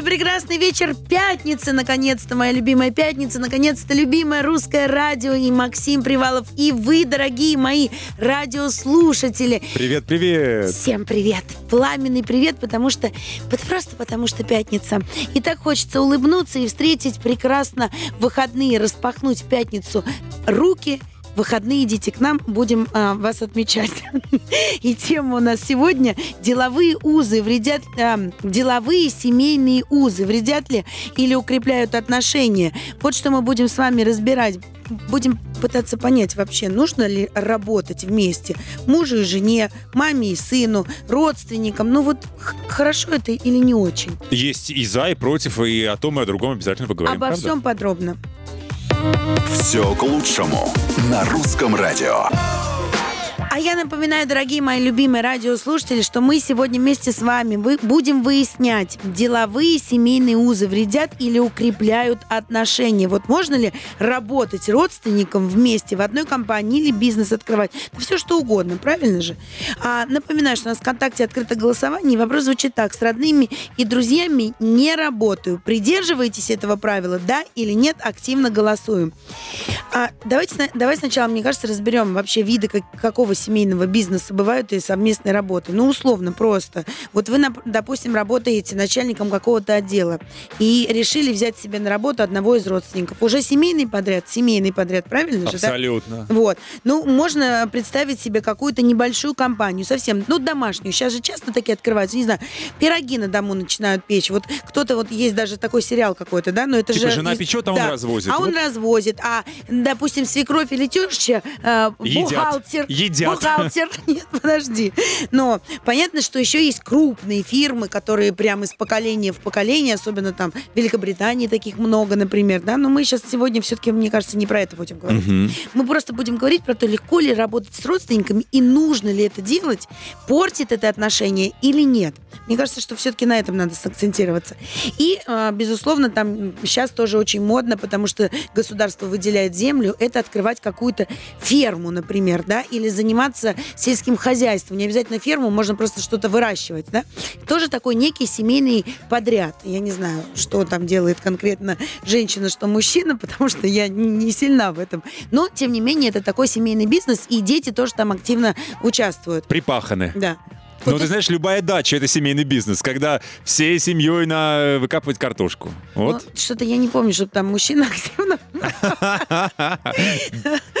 Добрый прекрасный вечер пятницы, наконец-то, моя любимая пятница, наконец-то любимое русское радио и Максим Привалов, и вы, дорогие мои радиослушатели. Привет, привет! Всем привет! Пламенный привет, потому что, просто потому что пятница. И так хочется улыбнуться и встретить прекрасно выходные, распахнуть в пятницу руки, выходные идите к нам, будем а, вас отмечать. И тема у нас сегодня деловые узы вредят, а, деловые семейные узы вредят ли или укрепляют отношения. Вот что мы будем с вами разбирать. Будем пытаться понять вообще, нужно ли работать вместе мужу и жене, маме и сыну, родственникам. Ну вот хорошо это или не очень? Есть и за, и против, и о том, и о другом обязательно поговорим, Обо правда? всем подробно. Все к лучшему на русском радио. А я напоминаю, дорогие мои любимые радиослушатели, что мы сегодня вместе с вами вы, будем выяснять, деловые семейные узы вредят или укрепляют отношения. Вот можно ли работать родственникам вместе в одной компании или бизнес открывать? Да все что угодно, правильно же? А, напоминаю, что у нас в ВКонтакте открыто голосование, вопрос звучит так. С родными и друзьями не работаю. Придерживаетесь этого правила, да или нет? Активно голосуем. А, давайте, давай сначала, мне кажется, разберем вообще виды как- какого семейного бизнеса бывают и совместной работы. Ну, условно, просто. Вот вы, допустим, работаете начальником какого-то отдела и решили взять себе на работу одного из родственников. Уже семейный подряд, семейный подряд, правильно же? да? Абсолютно. Вот. Ну, можно представить себе какую-то небольшую компанию, совсем, ну, домашнюю. Сейчас же часто такие открываются, не знаю, пироги на дому начинают печь. Вот кто-то, вот есть даже такой сериал какой-то, да, но это Типа же... жена печет, а он развозит. А он Вот. развозит. А, допустим, свекровь или теща, э, Едят. бухгалтер. Едят. Бухгалтер. Нет, подожди. Но понятно, что еще есть крупные фирмы, которые прямо из поколения в поколение, особенно там в Великобритании таких много, например, да, но мы сейчас сегодня все-таки, мне кажется, не про это будем говорить. Мгм. Мы просто будем говорить про то, легко ли работать с родственниками и нужно ли это делать, портит это отношение или нет. Мне кажется, что все-таки на этом надо сакцентироваться. И, э, безусловно, там сейчас тоже очень модно, потому что государство выделяет землю, это открывать какую-то ферму, например, да, или заниматься сельским хозяйством. Не обязательно ферму, можно просто что-то выращивать, да. Тоже такой некий семейный подряд. Я не знаю, что там делает конкретно женщина, что мужчина, потому что я не не сильна в этом. Но, тем не менее, это такой семейный бизнес, и дети тоже там активно участвуют. Припаханы. Да. Ну, ты знаешь, любая дача — это семейный бизнес, когда всей семьей на выкапывать картошку. Вот. Ну, что-то я не помню, чтобы там мужчина активно...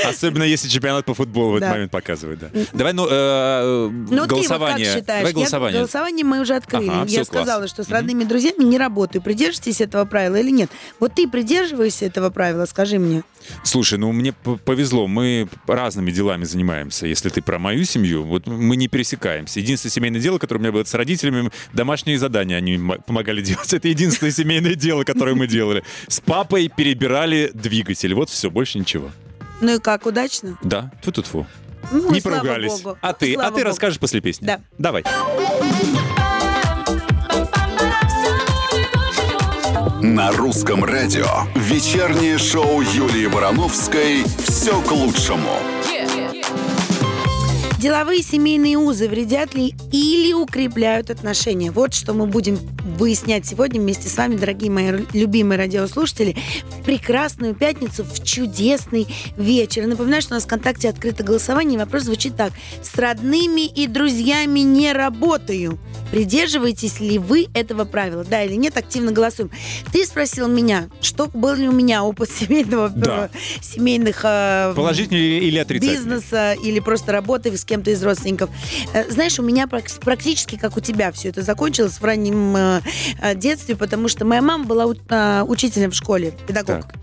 Особенно если чемпионат по футболу в этот момент показывает, да. Давай, ну, э, Ну, голосование. Давай голосование. голосование мы уже открыли. Я сказала, что с родными друзьями не работаю. Придержитесь этого правила или нет? Вот ты придерживаешься этого правила, скажи мне. Слушай, ну мне повезло, мы разными делами занимаемся. Если ты про мою семью, вот мы не пересекаемся. Единственное семейное дело, которое у меня было с родителями, домашние задания они помогали делать. Это единственное семейное дело, которое мы делали. С папой перебирали двигатель. Вот все, больше ничего. Ну и как, удачно? Да, тут тут фу. Ну, Не поругались. богу. А ты, а Слава ты богу. расскажешь после песни? Да. Давай. На русском радио вечернее шоу Юлии Барановской все к лучшему. Деловые семейные узы вредят ли или укрепляют отношения? Вот что мы будем выяснять сегодня вместе с вами, дорогие мои любимые радиослушатели, в прекрасную пятницу, в чудесный вечер. И напоминаю, что у нас в ВКонтакте открыто голосование, и вопрос звучит так. С родными и друзьями не работаю. Придерживаетесь ли вы этого правила? Да или нет? Активно голосуем. Ты спросил меня, что был ли у меня опыт семейного, Да. семейных э, Положительный или отрицательный? бизнеса или просто работы с кем-то из родственников. Э, Знаешь, у меня прак- практически как у тебя все это закончилось в раннем э, э, детстве, потому что моя мама была учителем в школе, педагог. Так.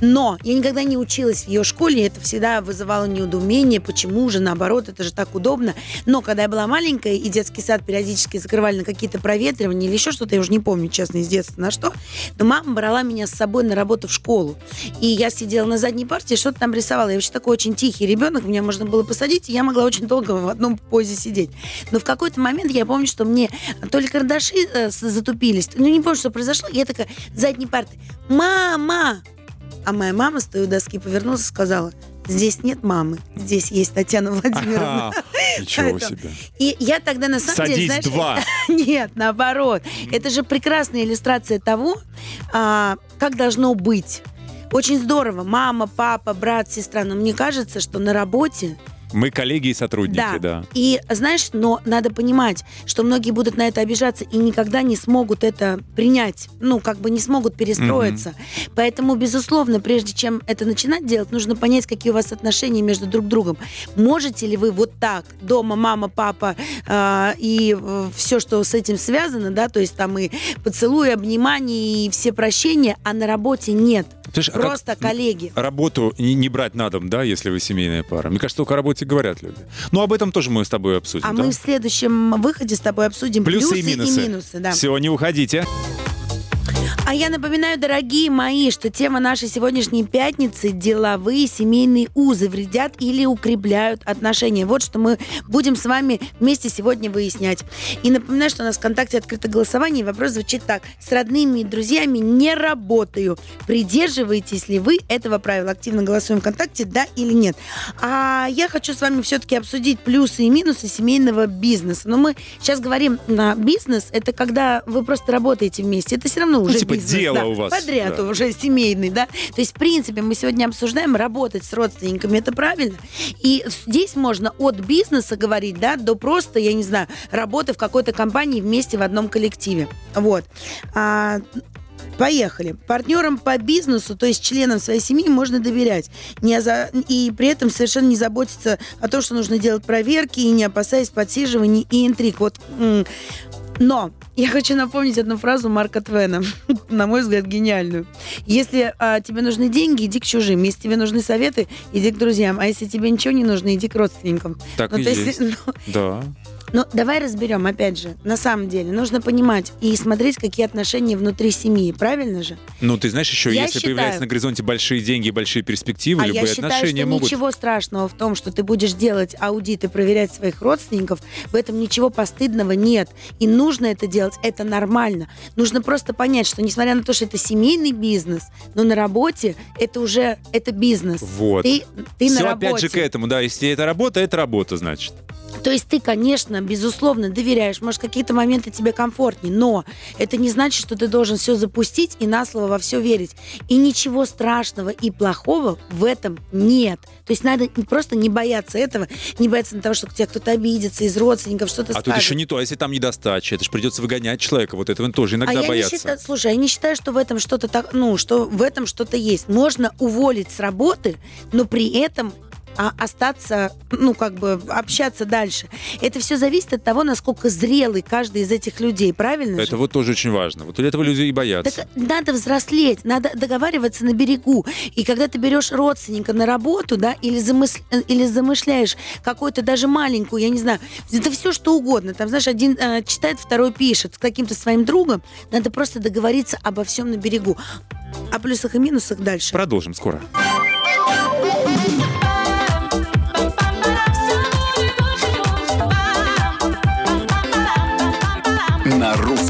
Но я никогда не училась в ее школе, это всегда вызывало недоумение, почему же, наоборот, это же так удобно. Но когда я была маленькая, и детский сад периодически закрывали на какие-то проветривания или еще что-то, я уже не помню, честно, из детства на что, но мама брала меня с собой на работу в школу. И я сидела на задней партии, что-то там рисовала. Я вообще такой очень тихий ребенок, меня можно было посадить, и я могла очень долго в одном позе сидеть. Но в какой-то момент я помню, что мне то ли карандаши э, затупились, ну не помню, что произошло, я такая задней парты, мама! А моя мама с той у доски повернулась и сказала, Здесь нет мамы, здесь есть Татьяна Владимировна. Ага, Ничего себе. И я тогда на самом деле, Садись, знаешь, два. нет, наоборот, это же прекрасная иллюстрация того, а, как должно быть. Очень здорово, мама, папа, брат, сестра. Но мне кажется, что на работе Мы коллеги и сотрудники, да. и знаешь, но надо понимать, что многие будут на это обижаться и никогда не смогут это принять. Ну, как бы не смогут перестроиться. Поэтому, безусловно, прежде чем это начинать делать, нужно понять, какие у вас отношения между друг другом. Можете ли вы вот так, дома мама, папа э, и все, что с этим связано, да, то есть там и поцелуи, обнимания и все прощения, а на работе нет. Слушай, а Просто коллеги. Работу не, не брать на дом, да, если вы семейная пара. Мне кажется, только о работе говорят люди. Ну, об этом тоже мы с тобой обсудим, А да? мы в следующем выходе с тобой обсудим Плюсы, плюсы, и минусы. и минусы да. Все, не уходите. А я напоминаю, дорогие мои, что тема нашей сегодняшней пятницы – деловые семейные узы вредят или укрепляют отношения. Вот что мы будем с вами вместе сегодня выяснять. И напоминаю, что у нас в ВКонтакте открыто голосование, и вопрос звучит так. С родными и друзьями не работаю. Придерживаетесь ли вы этого правила? Активно голосуем ВКонтакте, да или нет. А я хочу с вами все-таки обсудить плюсы и минусы семейного бизнеса. Но мы сейчас говорим на бизнес, это когда вы просто работаете вместе. Это все равно уже типа бизнес. дело да. у вас, Подряд да. уже семейный, да. То есть, в принципе, мы сегодня обсуждаем работать с родственниками, это правильно. И здесь можно от бизнеса говорить, да, до просто, я не знаю, работы в какой-то компании вместе в одном коллективе. Вот. А, Поехали. Партнерам по бизнесу, то есть членам своей семьи, можно доверять. Не за- И при этом совершенно не заботиться о том, что нужно делать проверки, и не опасаясь подсиживаний и интриг. Вот. Но я хочу напомнить одну фразу Марка Твена, на мой взгляд, гениальную. Если а, тебе нужны деньги, иди к чужим. Если тебе нужны советы, иди к друзьям. А если тебе ничего не нужно, иди к родственникам. Так Ну, и то есть, есть. ну, Да. Ну, давай разберем, опять же, на самом деле, нужно понимать и смотреть, какие отношения внутри семьи, правильно же? Ну, ты знаешь, еще Я если считаю- появляются на горизонте большие деньги и большие перспективы, а любые я считаю, отношения что могут... ничего страшного в том, что ты будешь делать аудит и проверять своих родственников, в этом ничего постыдного нет. И нужно это делать, это нормально. Нужно просто понять, что несмотря на то, что это семейный бизнес, но на работе это уже это бизнес. Вот. Ты, ты Все на опять работе. же к этому, да. Если это работа, это работа, значит. То есть ты, конечно, безусловно, доверяешь. Может, какие-то моменты тебе комфортнее, но это не значит, что ты должен все запустить и на слово во все верить. И ничего страшного и плохого в этом нет. То есть надо просто не бояться этого, не бояться того, что тебя кто-то обидится из родственников, что-то А скажет. тут еще не то, а если там недостача, это же придется выгонять человека. Вот этого тоже иногда а я боятся. не считаю, слушай, я не считаю, что в этом что-то так, ну, что в этом что-то есть. Можно уволить с работы, но при этом а, остаться, ну, как бы общаться дальше. Это все зависит от того, насколько зрелый каждый из этих людей, правильно Это же? вот тоже очень важно. Вот этого люди и боятся. Так надо взрослеть, надо договариваться на берегу. И когда ты берешь родственника на работу, да, или, замыс- э, или замышляешь какую-то даже маленькую, я не знаю, это все что угодно. Там, знаешь, один э, читает, второй пишет. С каким-то своим другом надо просто договориться обо всем на берегу. О плюсах и минусах дальше. Продолжим скоро.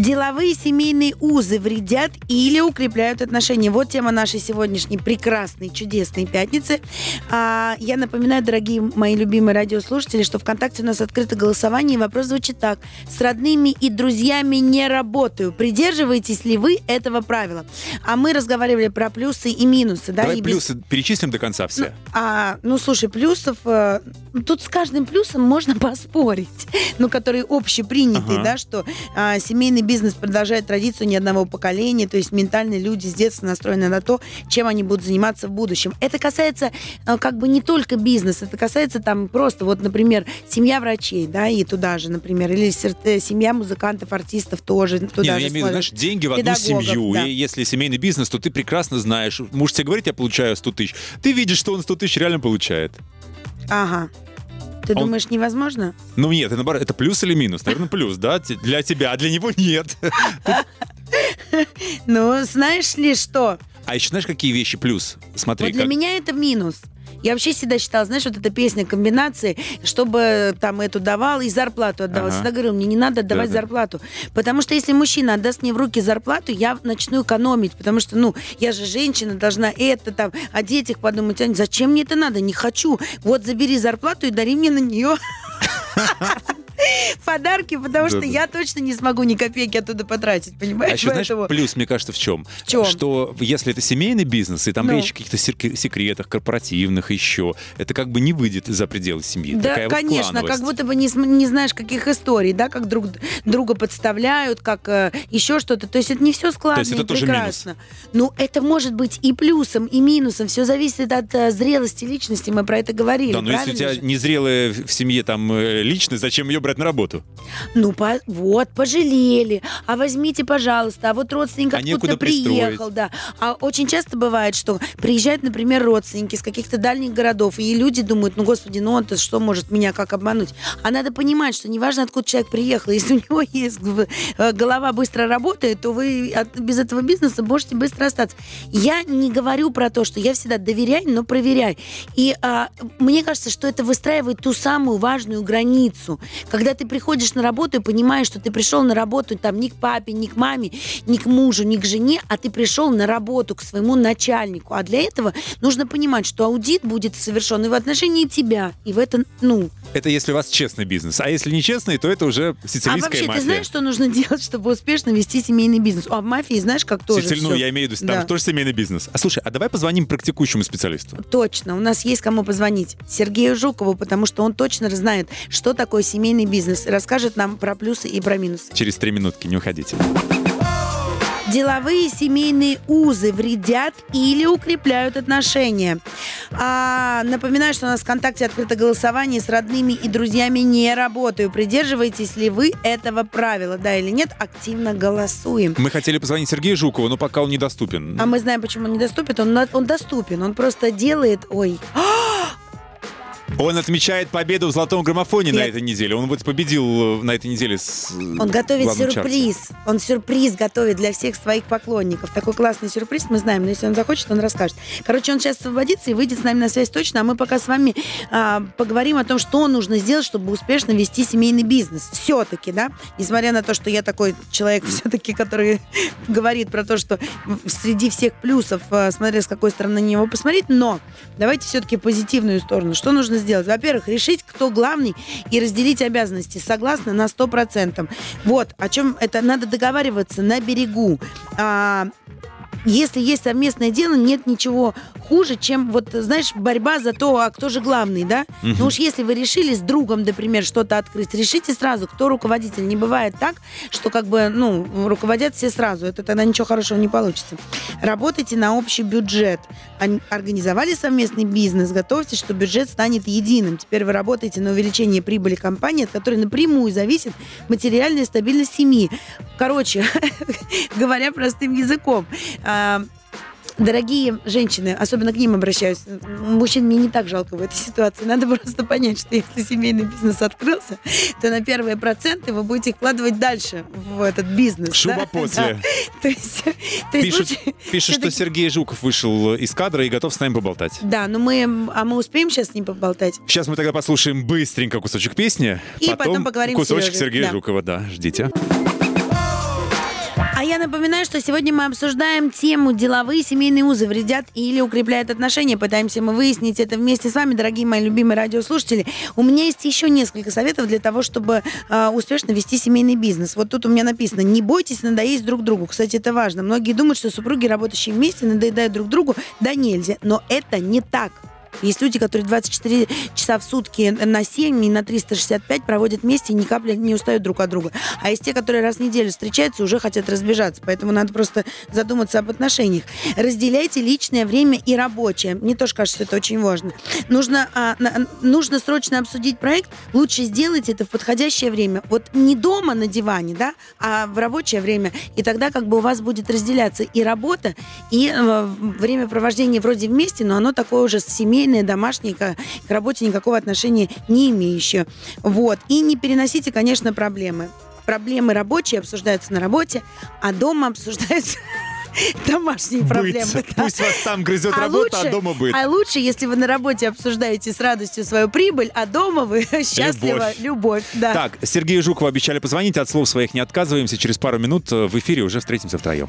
Деловые семейные узы вредят или укрепляют отношения. Вот тема нашей сегодняшней прекрасной, чудесной пятницы. А, я напоминаю, дорогие мои любимые радиослушатели, что ВКонтакте у нас открыто голосование, и вопрос звучит так. С родными и друзьями не работаю. Придерживаетесь ли вы этого правила? А мы разговаривали про плюсы и минусы. Да, Давай и без- плюсы перечислим до конца все. а, ну, слушай, плюсов... э, тут с каждым плюсом можно поспорить. Ну, который общепринятый, Ага. да, что а, семейный бизнес продолжает традицию ни одного поколения, то есть ментальные люди с детства настроены на то, чем они будут заниматься в будущем. Это касается э, как бы не только бизнеса, это касается там просто, вот, например, семья врачей, да, и туда же, например, или э, семья музыкантов, артистов тоже Не, туда ну, же я имею в виду, знаешь, деньги в одну семью. да. И если семейный бизнес, то ты прекрасно знаешь. Муж тебе говорит, я получаю 100 тысяч. Ты видишь, что он 100 тысяч реально получает. Ага. Ты Он- думаешь, невозможно? Ну нет, это, наоборот, это плюс или минус? Наверное, плюс, да? Для тебя, а для него нет. Ну, знаешь ли что? А еще знаешь, какие вещи плюс? Смотри, Вот для как- меня это минус. Я вообще всегда считала, знаешь, вот эта песня комбинации, чтобы там эту давал и зарплату отдавал. Ага. Всегда говорил, мне не надо отдавать Да-да. зарплату. Потому что если мужчина отдаст мне в руки зарплату, я начну экономить. Потому что, ну, я же женщина, должна это там, о детях подумать. Зачем мне это надо? Не хочу. Вот забери зарплату и дари мне на нее подарки, потому что я точно не смогу ни копейки оттуда потратить, понимаешь? А еще, знаешь, плюс, мне кажется, в чем? В чем? Что если это семейный бизнес, и там Ну. речь о каких-то сек- секретах корпоративных еще, это как бы не выйдет за пределы семьи. Да, конечно, как будто бы не, знаешь, каких историй, да, как друг друга подставляют, как э, еще что-то. То есть это не все складно и прекрасно. Ну, это может быть и плюсом, и минусом. Все зависит от э, зрелости личности. Мы про это говорили. Да, но если у тебя незрелая в в семье там э, личность, зачем ее брать на работу? Ну, по- вот, пожалели. А возьмите, пожалуйста. А вот родственник А пристроить. приехал, да. А очень часто бывает, что приезжают, например, родственники из каких-то дальних городов, и люди думают, ну, господи, ну он-то что может меня как обмануть? А надо понимать, что неважно, откуда человек приехал, если у него есть э, голова быстро работает, то вы от- без этого бизнеса можете быстро остаться. Я не говорю про то, что я всегда доверяй, но проверяй. И а, мне кажется, что это выстраивает ту самую важную границу, когда ты приходишь на работу и понимаешь, что ты пришел на работу там не к папе, не к маме, не к мужу, не к жене, а ты пришел на работу к своему начальнику. А для этого нужно понимать, что аудит будет совершен и в отношении тебя, и в это, ну, Это если у вас честный бизнес. А если нечестный, то это уже а сицилийская вообще, мафия. ты знаешь, что нужно делать, чтобы успешно вести семейный бизнес? А в мафии, знаешь, как тоже Сициль- ну, я имею в виду, Да. там тоже семейный бизнес. А слушай, а давай позвоним практикующему специалисту. Точно, у нас есть кому позвонить. Сергею Жукову, потому что он точно знает, что такое семейный бизнес. Расскажет нам про плюсы и про минусы. Через три минутки, не уходите. Деловые семейные узы вредят или укрепляют отношения. А, напоминаю, что у нас в ВКонтакте открыто голосование с родными и друзьями не работаю. Придерживаетесь ли вы этого правила, да или нет? Активно голосуем. Мы хотели позвонить Сергею Жукову, но пока он недоступен. А мы знаем, почему он недоступен. Он, он доступен. Он просто делает... Ой, Он отмечает победу в золотом граммофоне на Я- этой неделе. Он вот победил э, на этой неделе с э, Он готовит главном чарте. сюрприз. Он сюрприз готовит для всех своих поклонников. Такой классный сюрприз мы знаем, но если он захочет, он расскажет. Короче, он сейчас освободится и выйдет с нами на связь точно, а мы пока с вами а, поговорим о том, что нужно сделать, чтобы успешно вести семейный бизнес. Все-таки, да, несмотря на то, что я такой человек все-таки, который говорит про то, что среди всех плюсов, а, смотря с какой стороны на него посмотреть, но давайте все-таки позитивную сторону. Что нужно сделать? Во-первых, решить, кто главный и разделить обязанности. Согласна на 100%. Вот, о чем это надо договариваться на берегу. А, если есть совместное дело, нет ничего хуже, чем, вот, знаешь, борьба за то, а кто же главный, да? Мгм. Ну уж если вы решили с другом, например, что-то открыть, решите сразу, кто руководитель. Не бывает так, что как бы, ну, руководят все сразу. Это тогда ничего хорошего не получится. Работайте на общий бюджет. Ан- Организовали совместный бизнес, готовьтесь, что бюджет станет единым. Теперь вы работаете на увеличение прибыли компании, от которой напрямую зависит материальная стабильность семьи. Короче, говоря простым языком, Дорогие женщины, особенно к ним обращаюсь, мужчин мне не так жалко в этой ситуации. Надо просто понять, что если семейный бизнес открылся, то на первые проценты вы будете вкладывать дальше в этот бизнес. Шуба да? после. Да. То есть, то есть Пишут, лучше пишут, что Сергей Жуков вышел из кадра и готов с нами поболтать. Да, но мы, а мы успеем сейчас с ним поболтать? Сейчас мы тогда послушаем быстренько кусочек песни. И потом поговорим с кусочек Сережей. Сергея Да. Жукова, да, ждите. А я напоминаю, что сегодня мы обсуждаем тему «Деловые семейные узы вредят или укрепляют отношения». Пытаемся мы выяснить это вместе с вами, дорогие мои любимые радиослушатели. У меня есть еще несколько советов для того, чтобы э, успешно вести семейный бизнес. Вот тут у меня написано «Не бойтесь надоесть друг другу». Кстати, это важно. Многие думают, что супруги, работающие вместе, надоедают друг другу. Да нельзя. Но это не так. Есть люди, которые 24 часа в сутки на 7 и на 365 проводят вместе и ни капли не устают друг от друга. А есть те, которые раз в неделю встречаются уже хотят разбежаться. Поэтому надо просто задуматься об отношениях. Разделяйте личное время и рабочее. Мне тоже кажется, это очень важно. Нужно, а, на- нужно срочно обсудить проект. Лучше сделать это в подходящее время. Вот не дома на диване, да, а в рабочее время. И тогда как бы у вас будет разделяться и работа, и э, время провождения вроде вместе, но оно такое уже семейное, домашнее, к, к работе никакого отношения не имеющее. Вот. И не переносите, конечно, проблемы. Проблемы рабочие обсуждаются на работе, а дома обсуждаются домашние проблемы. Быть. да. Пусть вас там грызет А работа, лучше- а дома быт. А лучше, если вы на работе обсуждаете с радостью свою прибыль, а дома вы счастливо любовь. да. Так, Сергею Жукову обещали позвонить, от слов своих не отказываемся. Через пару минут э, в эфире уже встретимся втроем.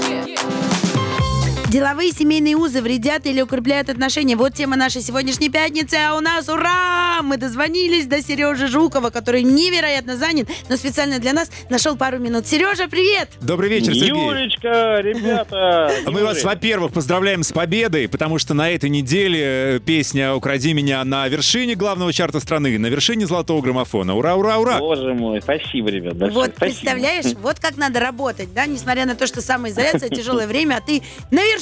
Деловые семейные узы вредят или укрепляют отношения. Вот тема нашей сегодняшней пятницы. А у нас, ура! Мы дозвонились до Сережи Жукова, который невероятно занят, но специально для нас нашел пару минут. Сережа, привет! Добрый вечер, Сергей. Юлечка, ребята! Мы вас, во-первых, поздравляем с победой, потому что на этой неделе э, песня «Укради меня» на вершине главного чарта страны, на вершине золотого граммофона. Ура, ура, ура! Боже мой, спасибо, ребят, большое Вот, спасибо. представляешь, вот как надо работать, да, несмотря на то, что самоизоляция, тяжелое время, а ты на вершине.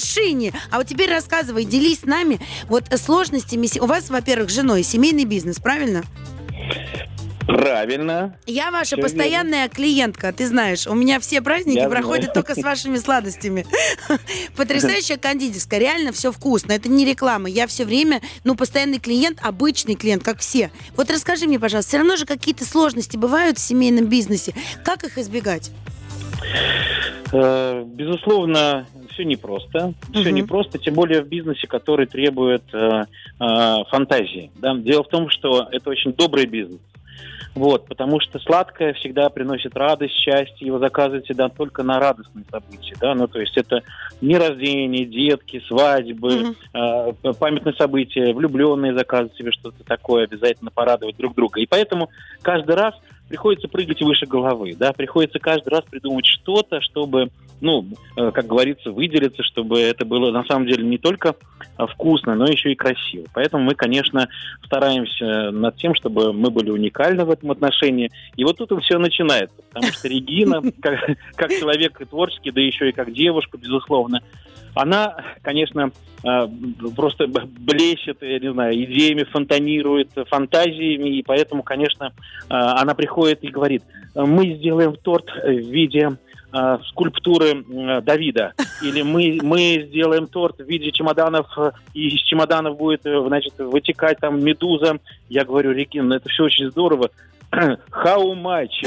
А вот теперь рассказывай, делись с нами вот сложностями. У вас, во-первых, с женой семейный бизнес, правильно? Правильно. Я ваша Всё постоянная клиентка, ты знаешь. У меня все праздники Я проходят знаю. только с вашими сладостями. Потрясающая кондитерская, реально все вкусно. Это не реклама. Я все время, ну, постоянный клиент, обычный клиент, как все. Вот расскажи мне, пожалуйста, все равно же какие-то сложности бывают в семейном бизнесе. Как их избегать? Э, Безусловно, все непросто. Все Мгм. непросто, тем более в бизнесе, который требует э, э, фантазии. да. Дело в том, что это очень добрый бизнес. Вот, потому что сладкое всегда приносит радость, счастье, его заказывают всегда только на радостные события, да, ну, то есть это дни рождения, детки, свадьбы, Мгм. э, памятные события, влюбленные заказывают себе что-то такое, обязательно порадовать друг друга. И поэтому каждый раз приходится прыгать выше головы, да, приходится каждый раз придумать что-то, чтобы, ну, э, как говорится, выделиться, чтобы это было на самом деле не только э, вкусно, но еще и красиво. Поэтому мы, конечно, стараемся над тем, чтобы мы были уникальны в этом отношении. И вот тут все начинается, потому что Регина, как, как человек творческий, да еще и как девушка, безусловно, она, конечно, э, просто блещет, я не знаю, идеями, фонтанирует, фантазиями, и поэтому, конечно, э, она приходит и говорит, мы сделаем торт в виде э, скульптуры Давида, или мы, мы сделаем торт в виде чемоданов, и из чемоданов будет, значит, вытекать там медуза. Я говорю, Регина, ну это все очень здорово. How much?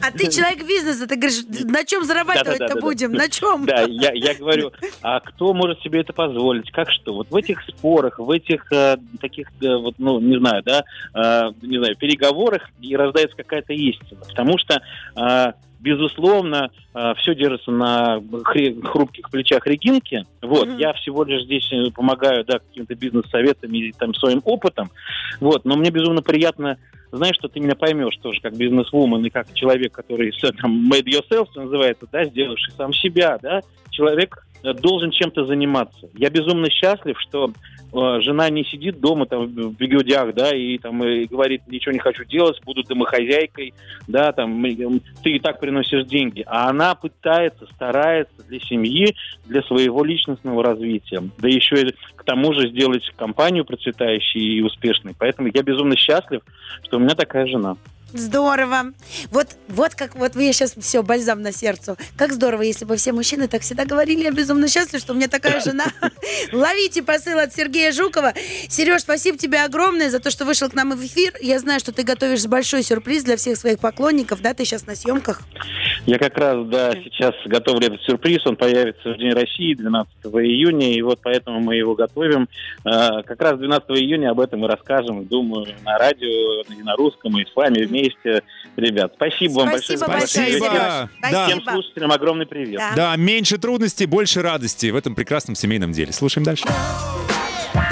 А ты человек бизнеса, ты говоришь, на чем зарабатывать-то будем? На чем? Да, я, я говорю, а кто может себе это позволить? Как что? Вот в этих спорах, в этих э, таких, э, вот, ну, не знаю, да, э, не знаю, переговорах и рождается какая-то истина. Потому что, э, безусловно, все держится на хрупких плечах Регинки. Вот, я всего лишь здесь помогаю, да, каким-то бизнес-советами и там своим опытом. Вот, но мне безумно приятно знаешь, что ты меня поймешь тоже как бизнес-вумен и как человек, который всё там made yourself, что называется, да, сделавший сам себя, да, человек э, должен чем-то заниматься. Я безумно счастлив, что жена не сидит дома там в бегудях, да, и там и говорит, ничего не хочу делать, буду домохозяйкой, да, там м, ты и так приносишь деньги, а она пытается, старается для семьи, для своего личностного развития, да еще и к тому же сделать компанию процветающей и успешной. Поэтому я безумно счастлив, что у меня такая жена. Здорово. Вот, вот как вот вы сейчас все, бальзам на сердцу. Как здорово, если бы все мужчины так всегда говорили, я безумно счастлив, что у меня такая жена. Ловите посыл от Сергея Жукова. Сереж, спасибо тебе огромное за то, что вышел к нам в эфир. Я знаю, что ты готовишь большой сюрприз для всех своих поклонников, да, ты сейчас на съемках. Я как раз, да, сейчас готовлю этот сюрприз. Он появится в День России 12 июня, и вот поэтому мы его готовим. А, Как раз 12 июня об этом и расскажем, думаю, на радио, и на русском, и с вами вместе. Ребят, спасибо вам большое. Спасибо за большое, Спасибо. Всем Спасибо. слушателям огромный привет. Да. Да, меньше трудностей, больше радости в этом прекрасном семейном деле. Слушаем дальше.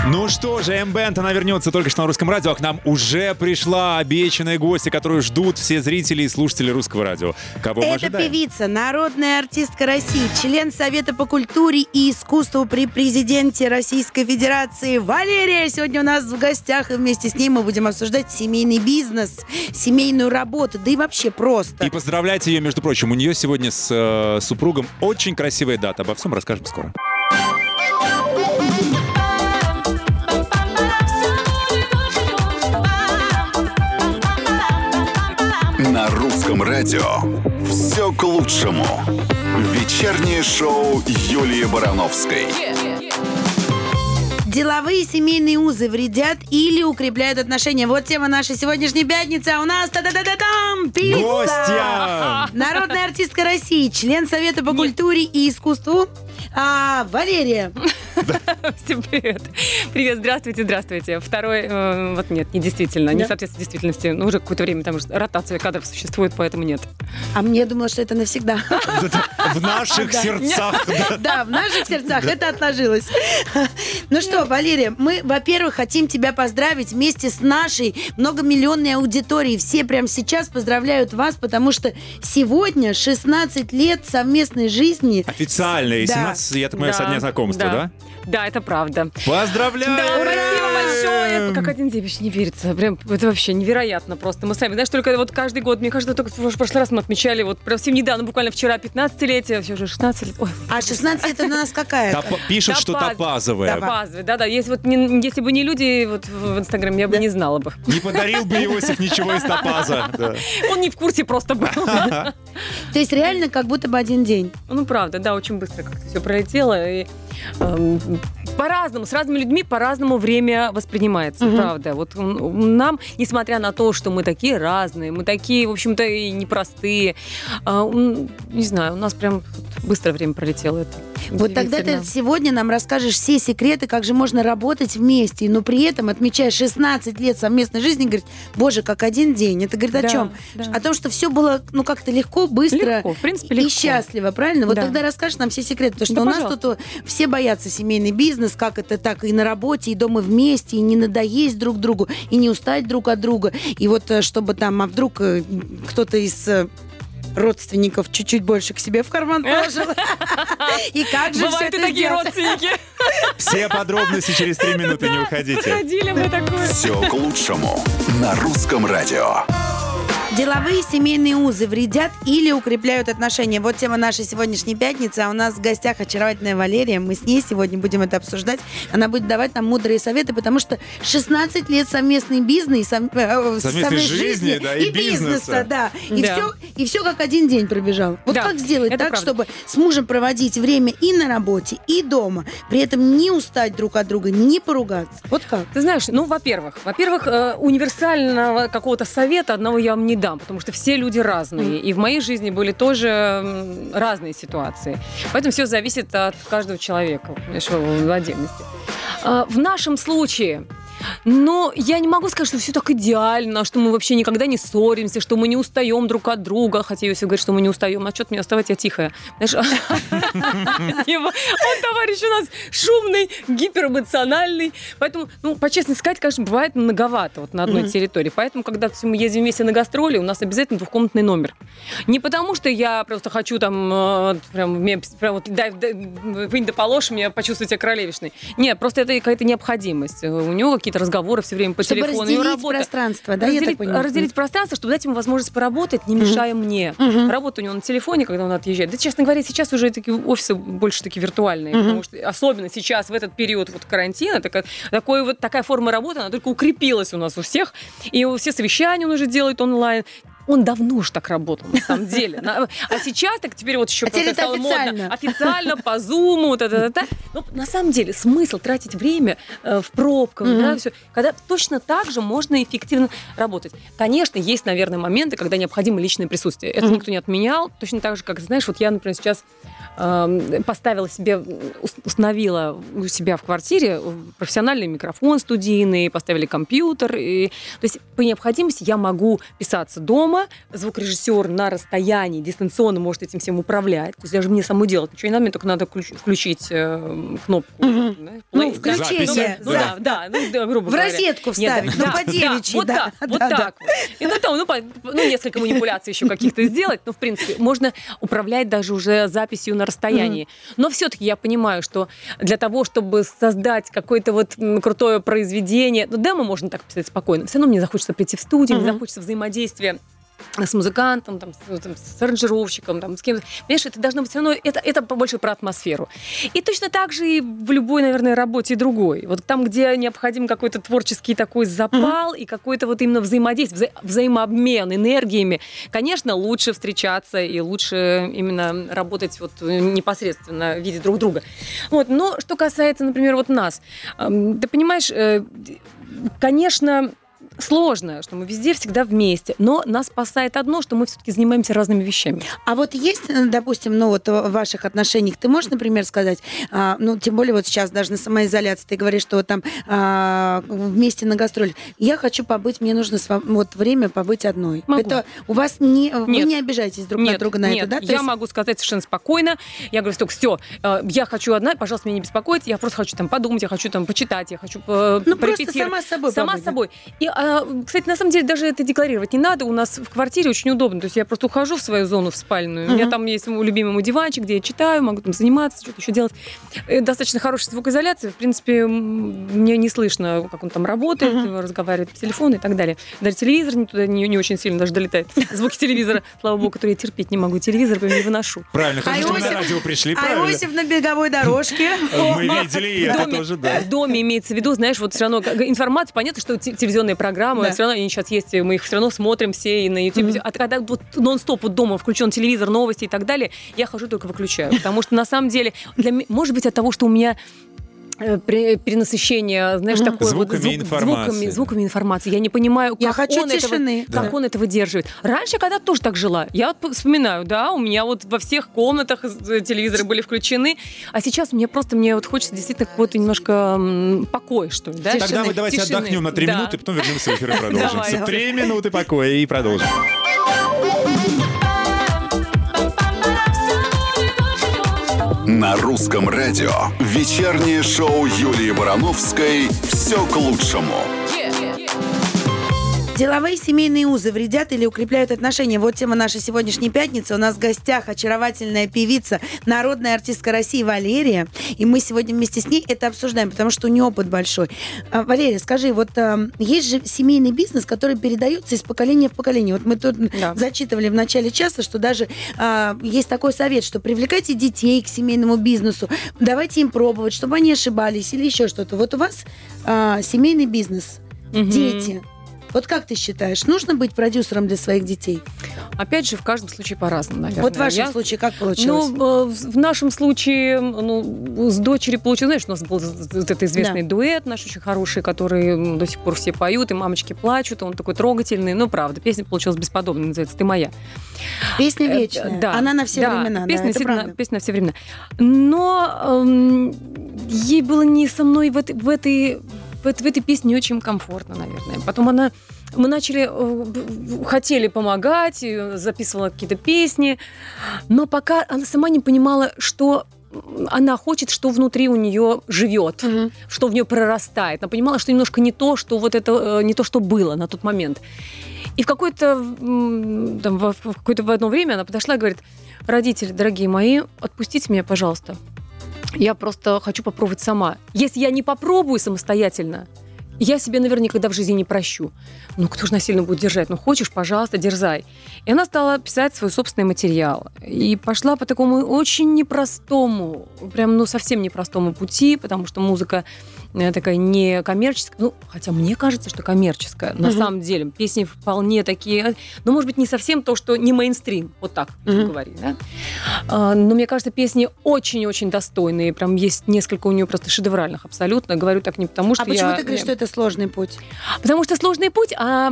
Ну что же, М-Бенд, она вернется только что на русском радио, а к нам уже пришла обещанная гостья, которую ждут все зрители и слушатели русского радио. Кого мы Это ожидаем? певица, народная артистка России, член Совета по культуре и искусству при президенте Российской Федерации Валерия. Сегодня у нас в гостях, и вместе с ней мы будем обсуждать семейный бизнес, семейную работу, да и вообще просто. И поздравляйте ее, между прочим, у нее сегодня с э, супругом очень красивая дата. Обо всем расскажем скоро. Русском радио все к лучшему. Вечернее шоу Юлии Барановской. Деловые семейные узы вредят или укрепляют отношения. Вот тема нашей сегодняшней пятницы. А у нас та да да да там пицца! Гостья! Народная артистка России, член Совета по культуре и искусству а, Валерия. Всем привет. Привет, здравствуйте, здравствуйте. Второй, э, вот нет, не действительно, не Да? соответствует действительности. Ну, уже какое-то время там уже ротация кадров существует, поэтому нет. А мне думала, что это навсегда. В наших сердцах. да. В наших сердцах это отложилось. Ну что, Валерия, мы, во-первых, хотим тебя поздравить вместе с нашей многомиллионной аудиторией. Все прямо сейчас поздравляют вас, потому что сегодня 16 лет совместной жизни. Официально. И Да. 17, я так понимаю, со дня знакомства, да? Да, это правда. Поздравляю! Да, спасибо большое. Как один день вообще не верится. Прям это вообще невероятно просто. Мы сами, знаешь, только вот каждый год, мне кажется, только в прошлый раз мы отмечали, вот прям совсем недавно, буквально вчера 15-летие, все уже 16 лет. Ой, А 16 это у нас какая? Топа- Пишут, что Топаз. топазовая. базовый, да-да. Если, вот не- если бы не люди вот в в Инстаграме, я бы Да. не знала бы. Не подарил бы Иосиф ничего из топаза. Да. Он не в курсе просто был. То есть реально как будто бы один день. Ну, правда, да, очень быстро как-то все пролетело. И, эм, по-разному, с разными людьми по-разному время воспринимается, Мгм. правда. Вот нам, несмотря на то, что мы такие разные, мы такие, в общем-то, и непростые, а, не знаю, у нас прям быстро время пролетело. Это Вот тогда ты сегодня нам расскажешь все секреты, как же можно работать вместе, но при этом, отмечая 16 лет совместной жизни, говорит, боже, как один день. Это говорит о Да, чем? да. О том, что все было, ну, как-то легко, быстро Легко, в принципе, и легко. счастливо, правильно? Вот Да. тогда расскажешь нам все секреты, потому что Да, у нас пожалуйста. тут э, все боятся семейный бизнес, как это так и на работе, и дома вместе, и не надоесть друг другу, и не устать друг от друга. И вот э, чтобы там, а вдруг э, кто-то из э, родственников чуть-чуть больше к себе в карман положил. И как же все Бывают и это такие сделать? родственники. Все подробности через три минуты, не уходите. Ходили мы такое. Все к лучшему на русском радио. Деловые семейные узы вредят или укрепляют отношения? Вот тема нашей сегодняшней пятницы. А у нас в гостях очаровательная Валерия. Мы с ней сегодня будем это обсуждать. Она будет давать нам мудрые советы, потому что 16 лет совместный бизнес, сов- э, Совместной жизни, да, и бизнеса. да. И, Да. Все, и все как один день пробежал. Вот Да, как сделать так, правда. чтобы с мужем проводить время и на работе, и дома, при этом не устать друг от друга, не поругаться? Вот как? Ты знаешь, ну, во-первых, во-первых, э, универсального какого-то совета одного я вам не дам, потому что все люди разные, и в моей жизни были тоже разные ситуации. Поэтому все зависит от каждого человека, понимаешь, в отдельности. А, В нашем случае но я не могу сказать, что все так идеально, что мы вообще никогда не ссоримся, что мы не устаем друг от друга. Хотя Иосиф говорит, что мы не устаем. А что мне оставать, я тихая. Знаешь, Его- он товарищ у нас шумный, гиперэмоциональный. Поэтому, ну, по честности сказать, конечно, бывает многовато вот на одной территории. Поэтому, когда мы ездим вместе на гастроли, у нас обязательно двухкомнатный номер. Не потому, что я просто хочу там, э, прям, прям вот, дай, дай, вынь да положь, мне почувствовать себя королевишной. Нет, просто это какая-то необходимость. У него какие-то разговоры все время по Чтобы телефону. разделить работа. пространство, да, я так разделить, понимаю? разделить пространство, чтобы дать ему возможность поработать, не мешая мне. Мгм. Работа у него на телефоне, когда он отъезжает. Да, честно говоря, сейчас уже такие офисы больше такие виртуальные, Мгм. потому что особенно сейчас, в этот период вот карантина, такая, такой вот, такая форма работы, она только укрепилась у нас у всех. И все совещания он уже делает онлайн. Он давно уж так работал, на самом деле. А сейчас так теперь вот еще А это стало модно. официально. По зуму, та та та Но на самом деле смысл тратить время э, в пробках, Мгм. да, всё, когда точно так же можно эффективно работать. Конечно, есть, наверное, моменты, когда необходимо личное присутствие. Это Мгм. никто не отменял. Точно так же, как, знаешь, вот я, например, сейчас эм, поставила себе, ус- установила у себя в квартире профессиональный микрофон студийный, поставили компьютер. И, то есть по необходимости я могу писаться дома, звукорежиссер на расстоянии дистанционно может этим всем управлять. То есть даже мне самому делать ничего не надо, мне только надо включ- включить э, кнопку. Мгм. да, Ну, включение. Ну, да. да, да, ну, да, грубо В говоря. розетку Нет, вставить, ну, да, по да, девичьи, вот да. так, вот Да, да. так. вот. И ну, там, ну, по- ну, несколько манипуляций еще каких-то сделать, но, в принципе, можно управлять даже уже записью на расстоянии. Но все-таки я понимаю, что для того, чтобы создать какое-то вот крутое произведение, ну, демо можно так писать спокойно, все равно мне захочется прийти в студию, мне Мгм. захочется взаимодействия с музыкантом, там, с, там, с аранжировщиком, там, с кем-то. Понимаешь, это должно быть все равно, это, это больше про атмосферу. И точно так же и в любой, наверное, работе другой. Вот там, где необходим какой-то творческий такой запал mm-hmm. и какой-то вот именно взаимодействие, вза- взаимообмен энергиями, конечно, лучше встречаться и лучше именно работать вот непосредственно, видя друг друга. Вот. Но что касается, например, вот нас, ты понимаешь, э, конечно, сложно, что мы везде всегда вместе. Но нас спасает одно, что мы все-таки занимаемся разными вещами. А вот есть, э, допустим, ну вот в ваших отношениях, ты можешь, например, сказать, а, ну тем более вот сейчас даже на самоизоляции, ты говоришь, что вот там а, вместе на гастроль. Я хочу побыть, мне нужно вот время побыть одной. Могу. Это у вас не, нет. вы не обижаетесь друг нет, на друга на нет, это, да? я есть... могу сказать совершенно спокойно. Я говорю, что все, э, я хочу одна, пожалуйста, меня не беспокойтесь, я просто хочу там подумать, я хочу там почитать, я хочу э, Ну просто сама собой Сама побыть, собой. И а, кстати, на самом деле даже это декларировать не надо. У нас в квартире очень удобно. То есть я просто ухожу в свою зону в спальную. Uh-huh. У меня там есть мой любимый мой диванчик, где я читаю, могу там заниматься, что-то еще делать. Э, достаточно хорошая звукоизоляция. В принципе, мне не слышно, как он там работает, uh-huh. разговаривает по телефону и так далее. Даже телевизор не туда не, не очень сильно даже долетает. Звуки телевизора, слава богу, которые я терпеть не могу. Телевизор я не выношу. Правильно, хорошо, что мы на радио пришли. А Иосиф на беговой дорожке. Мы видели это тоже, да. В доме имеется в виду, знаешь, вот все равно информация, понятно, что телевизионные программы, все равно они сейчас есть, мы их все равно смотрим все и на YouTube. Mm-hmm. А когда вот нон-стоп вот дома включен телевизор, новости и так далее, я хожу только выключаю. Потому что на самом деле, для, может быть, от того, что у меня перенасыщение, знаешь, mm-hmm. такое звуками вот звук, информации. Звуками, звуками информации. Я не понимаю, как, я хочу он, тишины. Этого, да. как он это выдерживает. Раньше, когда тоже так жила, я вот вспоминаю, да, у меня вот во всех комнатах э, телевизоры были включены, а сейчас мне просто, мне вот хочется действительно какого-то немножко покоя, что ли, да? Тогда тишины. мы давайте тишины. отдохнем на три да. минуты, потом вернемся в эфир и продолжим. Три минуты покоя и продолжим. На русском радио вечернее шоу Юлии Барановской «Все к лучшему». Деловые семейные узы вредят или укрепляют отношения? Вот тема нашей сегодняшней пятницы. У нас в гостях очаровательная певица, народная артистка России Валерия. И мы сегодня вместе с ней это обсуждаем, потому что у нее опыт большой. А, Валерия, скажи, вот а, есть же семейный бизнес, который передается из поколения в поколение. Вот мы тут да. зачитывали в начале часа, что даже а, есть такой совет, что привлекайте детей к семейному бизнесу, давайте им пробовать, чтобы они ошибались или еще что-то. Вот у вас а, семейный бизнес, угу. дети – вот как ты считаешь, нужно быть продюсером для своих детей? Опять же, в каждом случае по-разному, наверное. Вот в вашем Я... случае как получилось? Ну, в нашем случае ну, с дочерью получилось, знаешь, у нас был этот известный да. дуэт наш очень хороший, который до сих пор все поют, и мамочки плачут, он такой трогательный. Ну, правда, песня получилась бесподобная, называется «Ты моя». Песня э, вечная. Да. Она на все да. времена. Песня, да, это песня на все времена. Но эм, ей было не со мной в этой, в этой в, в этой песне не очень комфортно, наверное. Потом она мы начали, э, хотели помогать, записывала какие-то песни, но пока она сама не понимала, что она хочет, что внутри у нее живет, угу. что в нее прорастает. Она понимала, что немножко не то, что вот это э, не то, что было на тот момент. И в какое-то там, в какое-то в одно время она подошла и говорит: родители, дорогие мои, отпустите меня, пожалуйста. Я просто хочу попробовать сама. Если я не попробую самостоятельно, я себе, наверное, никогда в жизни не прощу. Ну, кто же насильно будет держать? Ну, хочешь, пожалуйста, дерзай. И она стала писать свой собственный материал. И пошла по такому очень непростому, прям, ну, совсем непростому пути, потому что музыка такая не коммерческая, ну, хотя мне кажется, что коммерческая, на угу. самом деле. Песни вполне такие, ну, может быть, не совсем то, что не мейнстрим, вот так угу. говорить, да. А, но мне кажется, песни очень-очень достойные, прям есть несколько у нее просто шедевральных абсолютно. Говорю так не потому, что А почему я... ты говоришь, что это сложный путь? Потому что сложный путь, а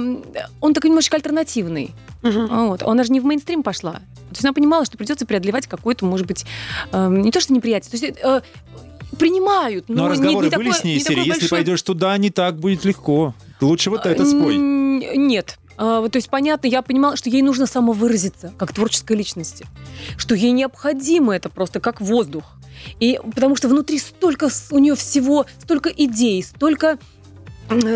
он такой немножечко альтернативный. Угу. Вот. Она же не в мейнстрим пошла. То есть она понимала, что придется преодолевать какое-то, может быть, э, не то что неприятие, то есть э, принимают. Но, но разговоры не, не были такое, с ней серии. Если большой... пойдешь туда, не так будет легко. Лучше вот это спой. Нет. А, то есть, понятно, я понимала, что ей нужно самовыразиться, как творческой личности. Что ей необходимо это просто как воздух. И потому что внутри столько у нее всего, столько идей, столько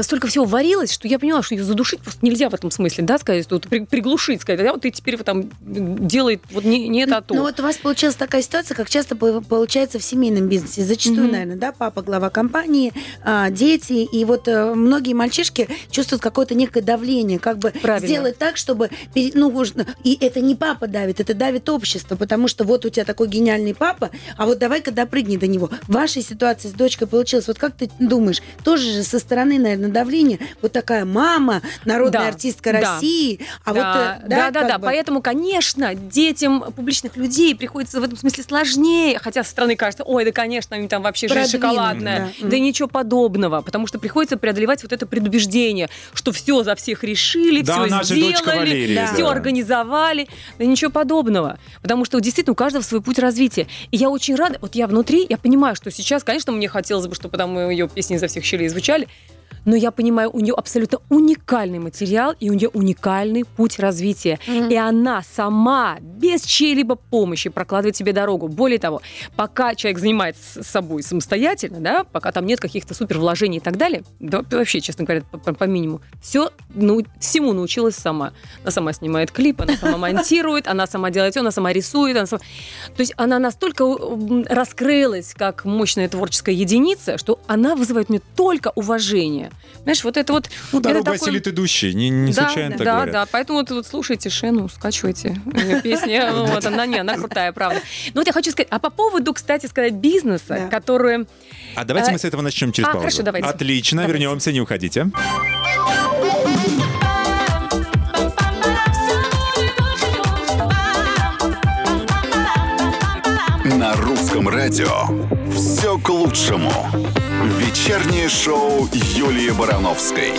столько всего варилось, что я поняла, что ее задушить просто нельзя в этом смысле, да, сказать, вот при- приглушить, сказать, а вот ты теперь вот там делай вот не, не это, а то. Ну вот у вас получилась такая ситуация, как часто по- получается в семейном бизнесе. Зачастую, Мгм. наверное, да, папа глава компании, а, дети, и вот э, многие мальчишки чувствуют какое-то некое давление, как бы Правильно. сделать так, чтобы, ну, можно- и это не папа давит, это давит общество, потому что вот у тебя такой гениальный папа, а вот давай-ка допрыгни до него. В вашей ситуации с дочкой получилось, вот как ты думаешь, тоже же со стороны, наверное, давления, вот такая мама, народная Да, артистка да. России, а вот, да, э, да, да, как да. бы- Поэтому, конечно, детям публичных людей приходится в этом смысле сложнее, хотя со стороны кажется, ой, да, конечно, им там вообще жизнь шоколадная. да. Да ничего подобного, потому что приходится преодолевать вот это предубеждение, что все за всех решили, Да, все сделали, дочка Валерии, да. все организовали. Да ничего подобного. Потому что действительно у каждого свой путь развития. И я очень рада, вот я внутри, я понимаю, что сейчас, конечно, мне хотелось бы, чтобы там ее песни изо всех щелей звучали, но я понимаю, у нее абсолютно уникальный материал и у нее уникальный путь развития. И она сама, без чьей-либо помощи, прокладывает себе дорогу. Более того, пока человек занимается собой самостоятельно, да, пока там нет каких-то супер вложений и так далее, да, вообще, честно говоря, по, по- по минимуму, все, ну, всему научилась сама. Она сама снимает клип, она сама монтирует, она сама делает все, она сама рисует. Она сама... То есть она настолько м, раскрылась как мощная творческая единица, что она вызывает мне только уважение. Знаешь, вот это вот... Ну, это дорогу такой- осилит идущий. Не, не да, случайно так да, говорят. да, поэтому вот, вот слушайте Шену, скачивайте песни. Вот она, не, она крутая, правда. Ну вот я хочу сказать, а по поводу, кстати сказать, бизнеса, Да. который... А давайте А, мы с этого начнем через а, паузу. хорошо, давайте. Отлично, вернемся, не уходите. На русском радио все к лучшему. Вечернее шоу Юлии Барановской.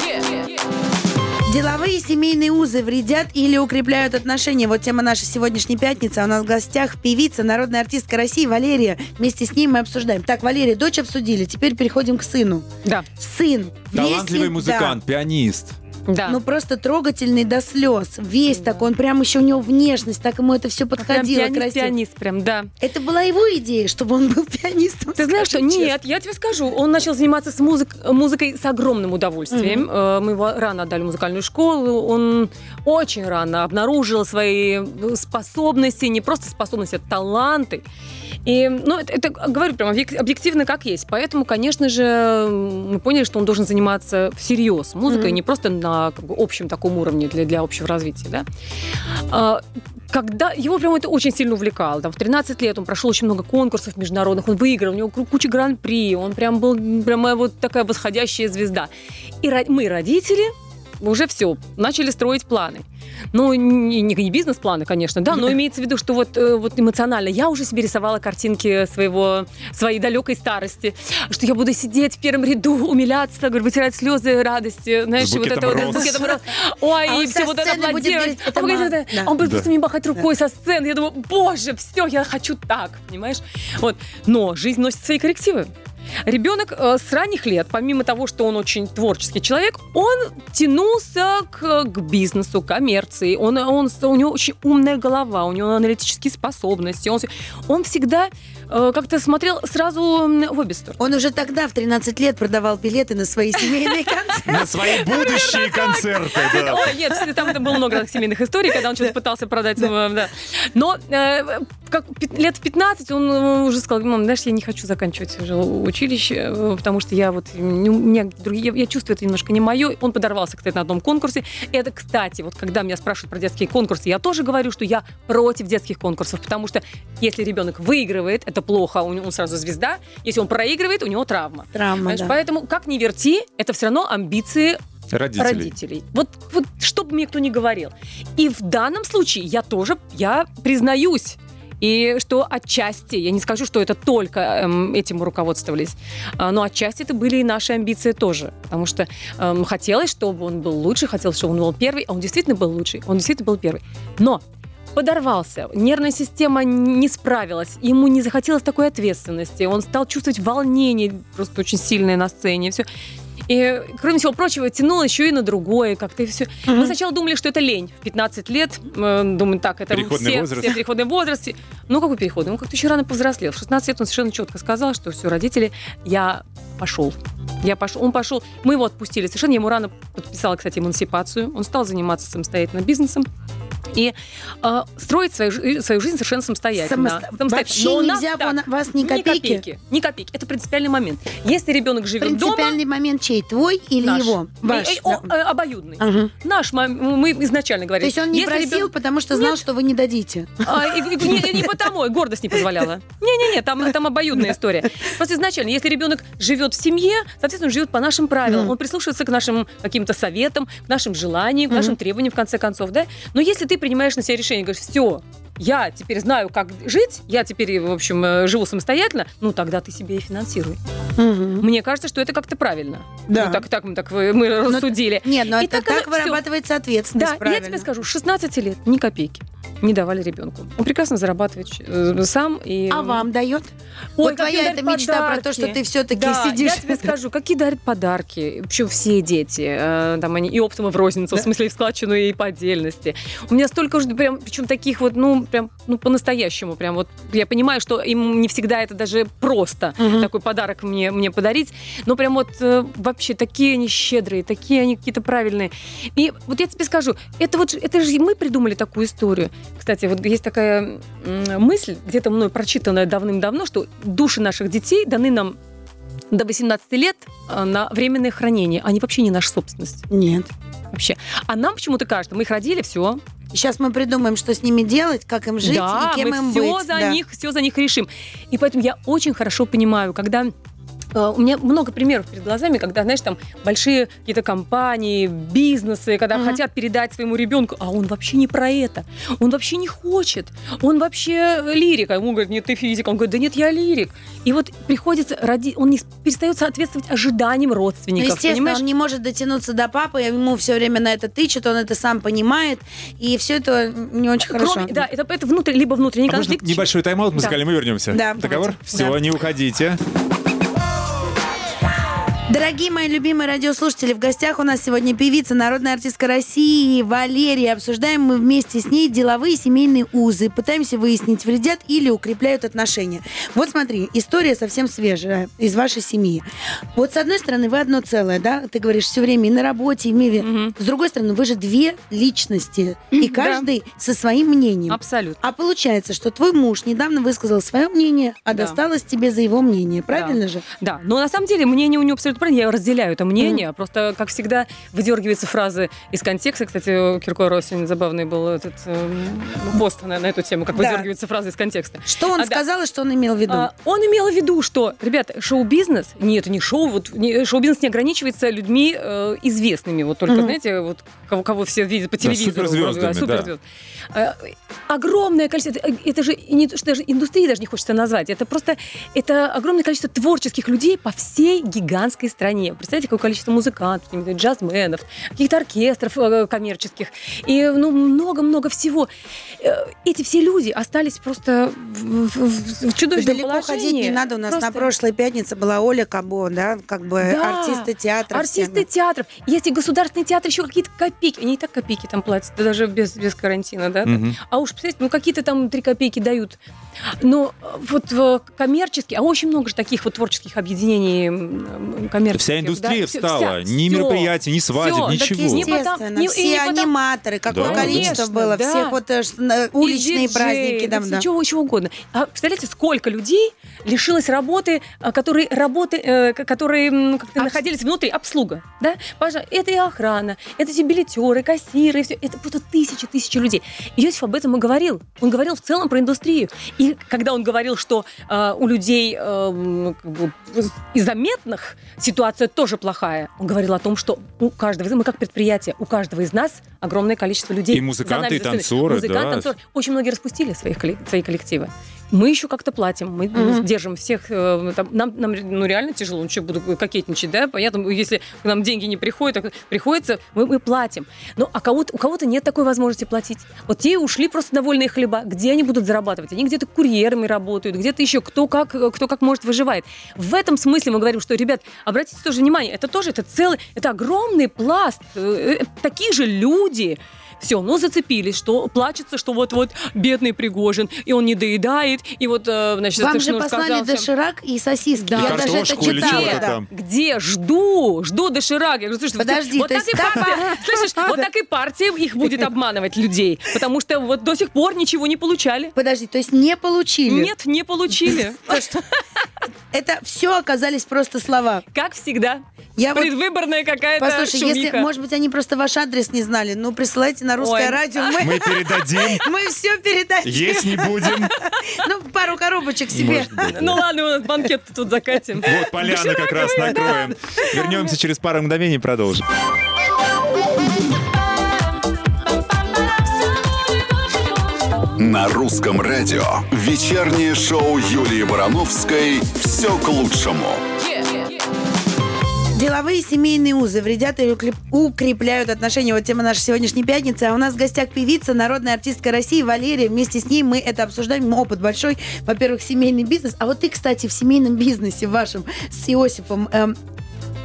Деловые семейные узы вредят или укрепляют отношения? Вот тема нашей сегодняшней пятницы. А У нас в гостях певица, народная артистка России Валерия. Вместе с ней мы обсуждаем. Так, Валерия, дочь обсудили. Теперь переходим к сыну. Да, Сын. Талантливый весь музыкант, пианист. Да, да. Ну просто трогательный до слез. Весь такой, он прям еще у него внешность, так ему это все Прям подходило пианист, красиво. пианист, прям, да. Это была его идея, чтобы он был пианистом. Ты знаешь, что честно. нет, я тебе скажу, он начал заниматься с музык- музыкой с огромным удовольствием. Э, Мы его рано отдали в музыкальную школу, он очень рано обнаружил свои э, способности, не просто способности, а таланты. И, ну, это, это говорю прям объек- объективно как есть. Поэтому, конечно же, мы поняли, что он должен заниматься всерьез музыкой, Мгм. не просто на как бы, общем таком уровне для, для общего развития. Да? А, когда его прям это очень сильно увлекало. Там, в 13 лет он прошел очень много конкурсов международных, он выиграл, у него куча гран-при, он прям был прямо вот такая восходящая звезда. И мы, родители, уже все, начали строить планы. Ну, не, не- не бизнес-планы, конечно, да, но имеется в виду, что вот, э, вот эмоционально я уже себе рисовала картинки своего, своей далекой старости, что я буду сидеть в первом ряду, умиляться, говорю, вытирать слезы радости, знаешь, вот это вот роз. с букетом роз. Ой, А он и все вот это будет аплодировать. это А ма- да. да. Он будет Да. просто мне махать рукой со сцены. Я думаю, боже, все, я хочу так, понимаешь? Вот. Но жизнь носит свои коррективы. Ребенок э, с ранних лет, помимо того, что он очень творческий человек, он тянулся к, к бизнесу, коммерции. Он, он, у него очень умная голова, у него аналитические способности. Он, он всегда как-то смотрел сразу в обе стороны. Он уже тогда, в 13 лет, продавал билеты на свои семейные концерты. На свои будущие концерты, нет, там это было много семейных историй, когда он что-то пытался продать. да. Но э, как лет в 15 он э, уже сказал, мам, знаешь, я не хочу заканчивать уже училище, э, потому что я вот, меня другие, я, я чувствую, это немножко не мое. Он подорвался, кстати, на одном конкурсе. Это, кстати, вот когда меня спрашивают про детские конкурсы, я тоже говорю, что я против детских конкурсов, потому что если ребенок выигрывает, это плохо, у него он сразу звезда. Если он проигрывает, у него травма. Травма, да. Поэтому, как ни верти, это все равно амбиции Родителей. родителей. Вот, вот что бы мне кто ни говорил. И в данном случае я тоже, я признаюсь, и что отчасти, я не скажу, что это только эм, этим мы руководствовались, а, но отчасти это были и наши амбиции тоже. Потому что эм, хотелось, чтобы он был лучше, хотелось, чтобы он был первый, а он действительно был лучший, он действительно был первый. Но подорвался, нервная система не справилась, ему не захотелось такой ответственности, он стал чувствовать волнение просто очень сильное на сцене, все. И, кроме всего прочего, тянул еще и на другое как-то. И все. Мы сначала думали, что это лень. В 15 лет, э, думаем, так, это Переходный все, возраст. все переходный возраст. Ну, какой переходный? Он как-то еще рано повзрослел. В 16 лет он совершенно четко сказал, что все, родители, я пошел. Я пошел, он пошел, мы его отпустили. Совершенно я ему рано подписала, кстати, эмансипацию. Он стал заниматься самостоятельно бизнесом и э, строить свою, свою жизнь совершенно самостоятельно. Самосто- Самостоятельно. Вообще Но у не нас так. вас ни копейки? Ни копейки. Ни копейки. Это принципиальный момент. Если ребенок живет дома, Принципиальный момент чей? Твой или наш. его? Ваш. Э, э, о, э, обоюдный. Ага. Наш, мы изначально То говорили. есть он не просил, ребенок- потому что знал, Нет. что вы не дадите. А, и- и- не, не потому, гордость не позволяла. Не-не-не, там, там обоюдная история. Просто изначально, если ребенок живет в семье, соответственно, он живет по нашим правилам. Мгм. Он прислушивается к нашим каким-то советам, к нашим желаниям, к нашим требованиям, в конце концов, да? Но если ты принимаешь на себя решение, говоришь, все, я теперь знаю, как жить, я теперь, в общем, э, живу самостоятельно, ну тогда ты себе и финансируй. Мгм. Мне кажется, что это как-то правильно. Да. Ну, так, так, мы- так мы рассудили. Нет, но И это так так оно- вырабатывается ответственность, Да, и я правильно. тебе скажу, 16 лет ни копейки не давали ребенку. Он прекрасно зарабатывает э, сам. И... А вам дает? Ой, вот твоя эта мечта про то, подарки. что ты все-таки Да, сидишь. я тебе скажу, какие дарят подарки. Причем все дети. э, там они и оптом, и в розницу, Да. в смысле и в складчину, и по отдельности. У меня столько уже прям, причем таких вот, ну, прям, ну, по-настоящему. Прям вот я понимаю, что им не всегда это даже просто Мгм. такой подарок мне, мне подарить. Но прям вот э, вообще такие они щедрые, такие они какие-то правильные. И вот я тебе скажу, это вот это же мы придумали такую историю. Кстати, вот есть такая мысль, где-то мной прочитанная давным-давно, что души наших детей даны нам до 18 лет э, на временное хранение. Они вообще не наша собственность. Нет. Вообще. А нам почему-то кажется, мы их родили, все. Сейчас мы придумаем, что с ними делать, как им жить да, и кем мы им все быть. за Да. них, все за них решим. И поэтому я очень хорошо понимаю, когда у меня много примеров перед глазами, когда, знаешь, там большие какие-то компании, бизнесы, когда Мгм. хотят передать своему ребенку, а он вообще не про это, он вообще не хочет, он вообще лирик, а ему говорят, нет, ты физик, он говорит, да нет, я лирик. И вот приходится, ради... он не перестает соответствовать ожиданиям Ну, родственников, естественно, понимаешь? он не может дотянуться до папы, ему все время на это тычет, он это сам понимает, и все это не очень хорошо. Кроме, да, это, это внутри, либо внутренний А можно конфликт. небольшой тайм-аут музыкальный, мы вернемся. Да, Договор? давайте. Все, Да. не уходите. Дорогие мои любимые радиослушатели, в гостях у нас сегодня певица, народная артистка России Валерия. Обсуждаем мы вместе с ней деловые семейные узы. Пытаемся выяснить, вредят или укрепляют отношения. Вот смотри, история совсем свежая из вашей семьи. Вот с одной стороны, вы одно целое, да? Ты говоришь все время и на работе, и в мире. Мгм. С другой стороны, вы же две личности, и Да. каждый со своим мнением. Абсолютно. А получается, что твой муж недавно высказал свое мнение, а Да. досталось тебе за его мнение. Правильно же? Да, но на самом деле мнение у него абсолютно правильно, я разделяю это мнение, просто, как всегда, выдергиваются фразы из контекста. Кстати, у Киркорова очень забавный был этот эм, пост на, на эту тему, как Да. выдергиваются фразы из контекста. Что он А, да. сказал и что он имел в виду? А, он имел в виду, что, ребята, шоу-бизнес, нет, не шоу, вот не- шоу-бизнес не ограничивается людьми э, известными, вот только, Мгм. знаете, вот кого, кого все видят по Да, телевизору. суперзвездами, да. суперзвезд. Э, огромное количество, это, это же не то, что даже индустрии даже не хочется назвать, это просто, это огромное количество творческих людей по всей гигантской стране. Представляете, какое количество музыкантов, каких-то джазменов, каких-то оркестров э, коммерческих, и ну много-много всего. Э, Эти все люди остались просто в, в- чудовищном Далеко положении. ходить не надо. У нас Просто- на прошлой пятнице была Оля Кабо, да, как бы Да, артисты театра. Артисты театров. Есть и государственный театр, еще какие-то копейки. Они и так копейки там платят, да даже без, без карантина, да? Мгм. А уж, представляете, ну какие-то там три копейки дают. Но э, вот коммерческие, а очень много же таких вот творческих объединений коммерческих. Вся индустрия да, встала. вся- ни всё. мероприятий, ни свадеб, так ничего. не потому- Естественно, не- и все не аниматоры, какое Да. количество Конечно, было, да. всех вот э, уличные И диджеи, праздники. Да, да. Чего, чего угодно. А представляете, сколько людей лишилось работы, а, которые, работы, э, которые как-то Обс- находились внутри, обслуга. Да? Пожалуйста, это и охрана, это эти билетеры, кассиры, все. это просто тысячи, тысячи людей. И Йосиф об этом и говорил. Он говорил в целом про индустрию. И когда он говорил, что э, у людей э, как бы, из заметных ситуация тоже плохая, он говорил о том, что у каждого, из- мы как предприятие, у каждого из нас огромное количество людей. И музыканты, и танцоры, Музыканты, да. танцоры. Очень многие распустили своих, свои коллективы. Мы еще как-то платим, мы Мгм. держим всех. э, там, нам, нам ну, реально тяжело, ну что, буду кокетничать, да? Понятно, если к нам деньги не приходят, приходится, мы, мы платим. Ну, а кого-то, у кого-то нет такой возможности платить. Вот те ушли просто довольные хлеба. Где они будут зарабатывать? Они где-то курьерами работают, где-то еще кто как, кто как может выживает. В этом смысле мы говорим, что, ребят, обратите тоже внимание, это тоже, это целый, это огромный пласт, э, э, такие же люди, Все, ну зацепились, что плачется, что вот-вот бедный Пригожин, и он не доедает, и вот, э, значит, Вам же Шнур послали доширак и сосиски. Да. Я даже это читала. Где? Жду, жду доширак. Я говорю, слушай, Подожди, вот так и партия, слышишь, вот так и партия их будет обманывать людей, потому что вот до сих пор ничего не получали. Подожди, то есть не получили? Нет, не получили. Это все оказались просто слова. Как всегда. Я вот Предвыборная какая-то Послушай, если, шумиха. может быть, они просто ваш адрес не знали, ну, присылайте на русское Ой. радио, мы, Мы передадим. мы все передадим. Есть не будем. Ну, пару коробочек себе. Ну ладно, у нас банкет тут закатим. Вот поляны как раз накроем. Вернемся через пару мгновений и продолжим. На русском радио вечернее шоу Юлии Барановской «Все к лучшему». Деловые семейные узы вредят укреп- укрепляют отношения. Вот тема нашей сегодняшней пятницы. А у нас в гостях певица, народная артистка России Валерия. Вместе с ней мы это обсуждаем. Опыт большой. Во-первых, семейный бизнес. А вот ты, кстати, в семейном бизнесе вашем с Иосифом, эм,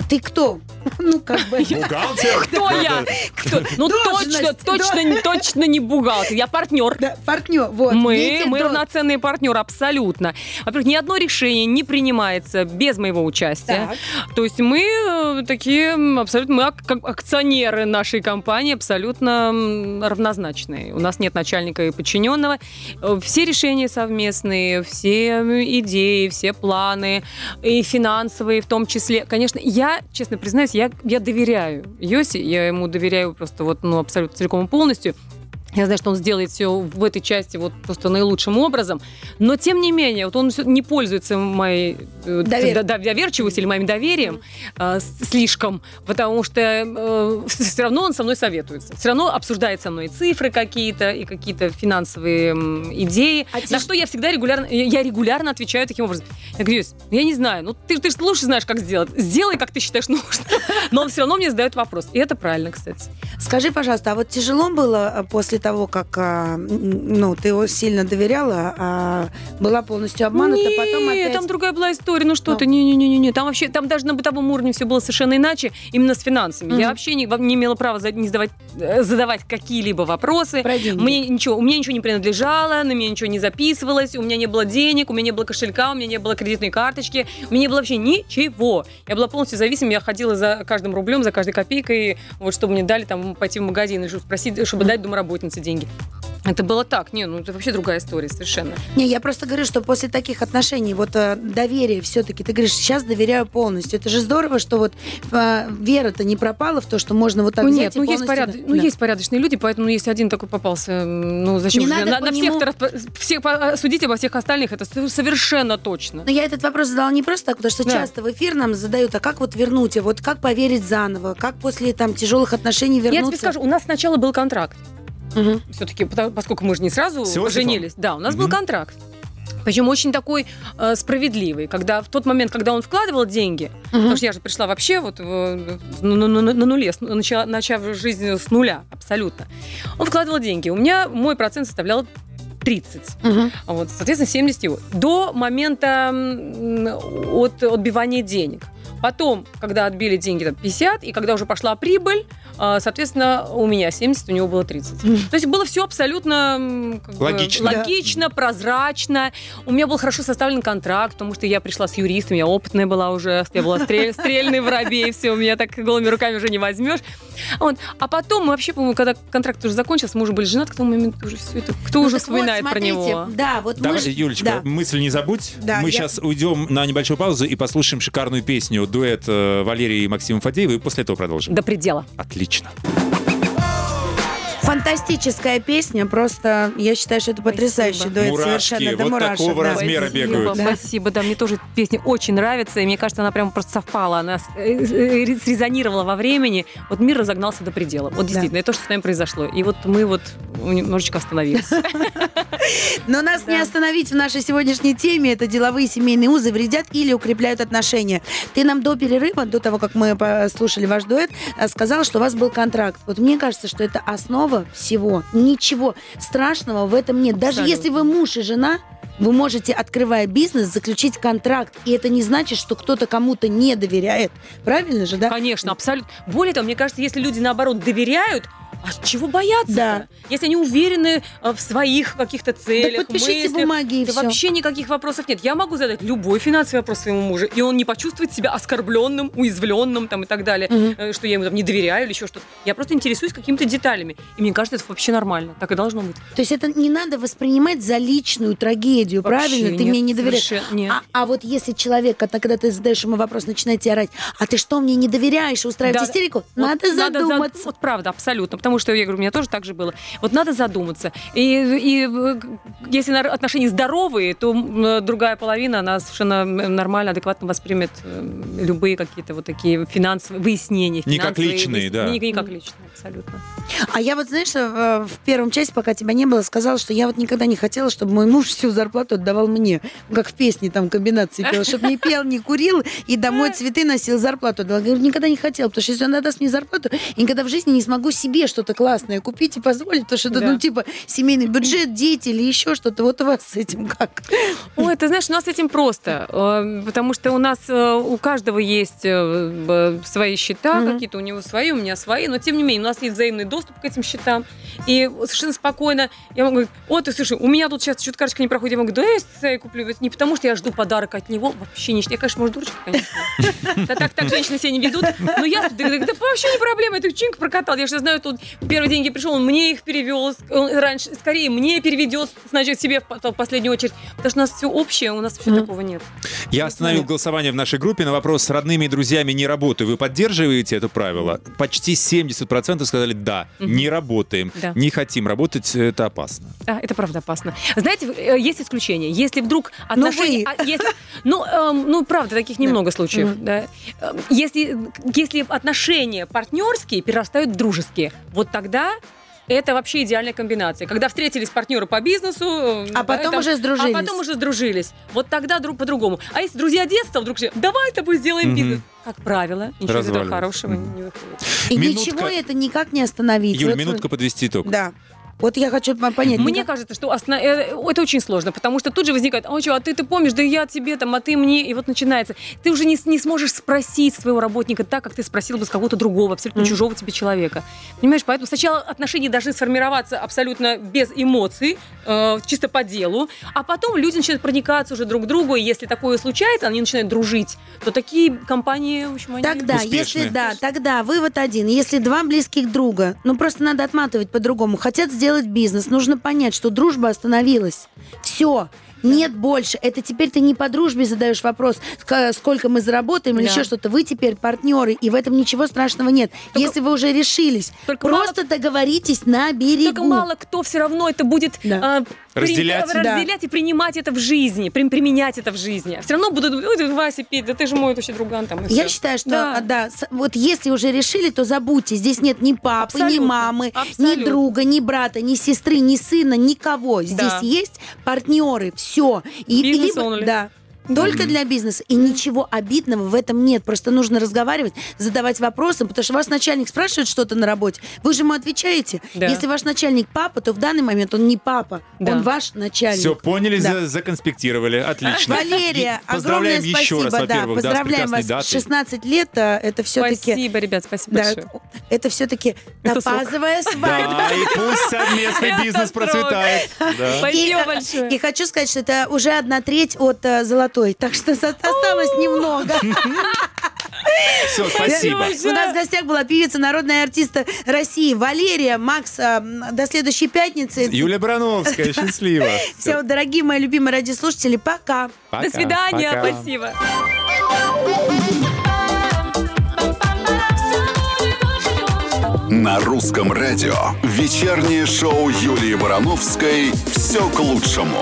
ты кто? Ну, как бы... Бухгалтер. Кто я? Кто? Ну точно, точно, не- точно не бухгалтер. Я партнер. Да, партнер, вот. Мы, мы равноценные партнеры, абсолютно. Во-первых, ни одно решение не принимается без моего участия. То есть мы э, такие абсолютно, мы акционеры нашей компании абсолютно равнозначные. У нас нет начальника и подчиненного. Э, Все решения совместные, все идеи, все планы, и финансовые в том числе. Конечно, я, честно признаюсь, я, я доверяю Йоси, я ему доверяю просто вот, ну, абсолютно целиком и полностью. Я знаю, что он сделает все в этой части вот просто наилучшим образом, но тем не менее, вот он не пользуется моей э, Довер- доверчивостью или моим доверием э, слишком, потому что все равно он со мной советуется, все равно обсуждает со мной цифры какие-то и какие-то финансовые идеи, А на что я всегда регулярно, я я регулярно отвечаю таким образом. Я говорю, «Юсь, я не знаю, ну ты, ты же лучше знаешь, как сделать. Сделай, как ты считаешь нужно. Но он все равно мне задает вопрос. И это правильно, кстати. Скажи, пожалуйста, а вот тяжело было а, после того, как а, ну, ты его сильно доверяла, а была полностью обманута, Нет, потом опять... там другая была история. Ну что Ну. ты, не-не-не-не. Там вообще, там даже на бытовом уровне все было совершенно иначе, именно с финансами. Мгм. Я вообще не, не имела права не задавать, э, задавать какие-либо вопросы. Про деньги. Мне ничего, у меня ничего не принадлежало, на меня ничего не записывалось, у меня не было денег, у меня не было кошелька, у меня не было кредитной карточки, у меня не было вообще ничего. Я была полностью зависима, я ходила за каждым рублем, за каждой копейкой, вот чтобы мне дали там пойти в магазин и спросить, чтобы дать домработнице деньги. Это было так. Не, ну это вообще другая история совершенно. Не, я просто говорю, что после таких отношений, вот э, доверие все-таки, ты говоришь, сейчас доверяю полностью. Это же здорово, что вот э, вера-то не пропала в то, что можно вот так ну взять нет, ну есть, поряд... ну Да. есть порядочные люди, поэтому если один такой попался, ну зачем Не же надо на, на всех нему- всех по- судить обо всех остальных, это со- совершенно точно. Но я этот вопрос задала не просто так, потому что Да. часто в эфир нам задают, а как вот вернуть, а вот как поверить заново, как после там тяжелых отношений вернуться. Я тебе скажу, у нас сначала был контракт. Мгм. Все-таки, поскольку мы же не сразу С Иосифом? женились. Да, у нас был Мгм. контракт. Причем очень такой э, справедливый, когда в тот момент, когда он вкладывал деньги, Мгм. потому что я же пришла вообще вот в- на, на- на- нуле, с- начала, начав жизнь с нуля, абсолютно. Он вкладывал деньги. У меня мой процент составлял 30. Мгм. Вот, соответственно, 70 его. До момента от отбивания денег. Потом, когда отбили деньги, там, 50, и когда уже пошла прибыль, а, соответственно, у меня 70, у него было 30. Мгм. То есть было все абсолютно как бы, Логично. логично, прозрачно. У меня был хорошо составлен контракт, потому что я пришла с юристом, я опытная была уже, я была стрель- стрельный воробей, все, у меня так голыми руками уже не возьмешь. Вот. А потом мы вообще, по-моему, когда контракт уже закончился, мы уже были женаты, к тому моменту уже все это, кто Ну уже так вот, вспоминает про него? Да, вот мы Давай, ж- Юлечка, да. мысль не забудь. Да, Мы я- сейчас уйдем на небольшую паузу и послушаем шикарную песню дуэт э, Валерии и Максима Фадеева, и после этого продолжим. До предела. Отлично. Фантастическая песня, просто я считаю, что это потрясающий Спасибо. дуэт Мурашки, совершенно до вот мурашек. такого да. размера Спасибо, бегают. Да. Спасибо, да, мне тоже песня очень нравится, и мне кажется, она прям просто совпала, она э, э, срезонировала во времени. Вот мир разогнался до предела. Вот действительно, это то, что с нами произошло. И вот мы вот немножечко остановились. Но нас Да. не остановить в нашей сегодняшней теме. Это деловые семейные узы вредят или укрепляют отношения. Ты нам до перерыва, до того, как мы послушали ваш дуэт, э, сказал, что у вас был контракт. Вот мне кажется, что это основа всего. Ничего страшного в этом нет. Даже Абсолютно. если вы муж и жена, вы можете, открывая бизнес, заключить контракт. И это не значит, что кто-то кому-то не доверяет. Правильно же, да? Конечно, абсолютно. Более того, мне кажется, если люди, наоборот, доверяют, А чего бояться? Да. Если они уверены э, в своих каких-то Да целях, подпишите мыслях, бумаги и да все. вообще никаких вопросов нет. Я могу задать любой финансовый вопрос своему мужу, и он не почувствует себя оскорбленным, уязвленным там, и так далее, э, что я ему там не доверяю или еще что-то. Я просто интересуюсь какими-то деталями. И мне кажется, это вообще нормально. Так и должно быть. То есть это не надо воспринимать за личную трагедию, Вообще правильно? Ты нет, мне не доверяешь. нет. А, а вот если человек, когда, когда ты задаешь ему вопрос, начинает тебе орать, а ты что, мне не доверяешь, устраивать Да, истерику? Вот надо зад- задуматься. Вот правда, абсолютно. Потому что, я говорю, у меня тоже так же было. Вот надо задуматься. И, и э, если отношения здоровые, то э, другая половина, она совершенно нормально, адекватно воспримет э, любые какие-то вот такие финансовые выяснения. Не как финансовые личные, выяс- да. Не, не как личные, абсолютно. А я вот, знаешь, в первом части, пока тебя не было, сказала, что я вот никогда не хотела, чтобы мой муж всю зарплату отдавал мне. Как в песне там комбинации пел, чтобы не пел, не курил и домой цветы носил, зарплату отдавал. Я говорю, никогда не хотела, потому что если он отдаст мне зарплату, я никогда в жизни не смогу себе что-то классное купить и позволить, потому что это, Да. ну, типа, семейный бюджет, дети или еще что-то. Вот у вас с этим как? Ой, ты знаешь, у нас с этим просто, э, потому что у нас э, у каждого есть э, свои счета, Мгм. какие-то у него свои, у меня свои, но тем не менее у нас есть взаимный доступ к этим счетам, и совершенно спокойно я могу говорить, о, ты слушай, у меня тут сейчас чуть карточка не проходит, я могу, да я себе куплю, Это не потому что я жду подарок от него, вообще не, я, конечно, может, дурочка, конечно, Да так, так женщины себя не ведут, но я, да, вообще не проблема, это чинк прокатал, я же знаю, тут первые деньги пришел, он мне их перевел, он раньше, скорее мне переведет, значит, себе в по- в последнюю очередь, потому что у нас все общее, у нас вообще Мгм. такого нет. Я остановил голосование в нашей группе на вопрос с родными и друзьями не работаю. Вы поддерживаете это правило? Почти 70% сказали да, Мгм. не работаем, Да. не хотим работать, это опасно. Да, это правда опасно. Знаете, э, есть исключения. Если вдруг отношения... вы. а, если- ну, эм, ну, правда, таких немного случаев. Мгм. да. Эм, Если, если отношения партнерские перерастают в дружеские, вот тогда это вообще идеальная комбинация. Когда встретились партнеры по бизнесу... э, А да, потом там- уже сдружились. А потом уже сдружились. Вот тогда друг по-другому. А если друзья детства вдруг же, давай с тобой сделаем Мгм. бизнес. Как правило, ничего из этого хорошего Мгм. не выходит. И Минутка. ничего это никак не остановить. Юль, Вот- минутка подвести итог. Да. Вот я хочу по- понять. Мне никак- кажется, что осно- э, это очень сложно, потому что тут же возникает, а что, а ты, ты помнишь, да я тебе там, а ты мне, и вот начинается. Ты уже не, не сможешь спросить своего работника так, как ты спросил бы с кого-то другого, абсолютно Мгм. чужого тебе человека. Понимаешь, поэтому сначала отношения должны сформироваться абсолютно без эмоций, э, чисто по делу, а потом люди начинают проникаться уже друг к другу, и если такое случается, они начинают дружить, то такие компании, в общем, они... Тогда, Успешные. если да, тогда вывод один. Если два близких друга, ну просто надо отматывать по-другому, хотят сделать бизнес, нужно понять, что дружба остановилась. Все. Нет больше. Это теперь ты не по дружбе задаешь вопрос, сколько мы заработаем или еще что-то. Вы теперь партнеры, и в этом ничего страшного нет. Только- Если вы уже решились, Только просто договоритесь на берегу. Только мало кто все равно это будет Да. а, при- Разделять. э, разделять и принимать это в жизни, при- применять это в жизни. Все равно будут, Вася, Петь, да ты же мой вообще друган там. Я считаю, что Да. а, вот если уже решили, то забудьте. Здесь нет ни папы, ни Абсолютно. мамы, ни друга, ни брата, ни сестры, ни сына, никого. Здесь Да. есть партнеры, все. И, и Бизнес либо- only. да. Только для бизнеса. И ничего обидного в этом нет. Просто нужно разговаривать, задавать вопросы, потому что вас начальник спрашивает что-то на работе, вы же ему отвечаете. Да. Если ваш начальник папа, то в данный момент он не папа, Да. он ваш начальник. Все, поняли, Да. за- законспектировали. Отлично. Валерия, И огромное еще спасибо. раз, да, да, поздравляем вас. датой. 16 лет а, это все-таки Спасибо, ребят, спасибо Да, большое. это все-таки топазовая свадьба. Да, и пусть совместный бизнес процветает. Спасибо И, э, большое. И хочу сказать, что это уже одна треть от э, золотой, так что осталось немного. Все, спасибо. У нас в гостях была певица, народная артиста России Валерия. Макс, м, до следующей пятницы. Юлия Барановская, счастливо. Все, дорогие мои любимые радиослушатели, пока. До свидания, спасибо. На русском радио вечернее шоу Юлии Барановской «Все к лучшему».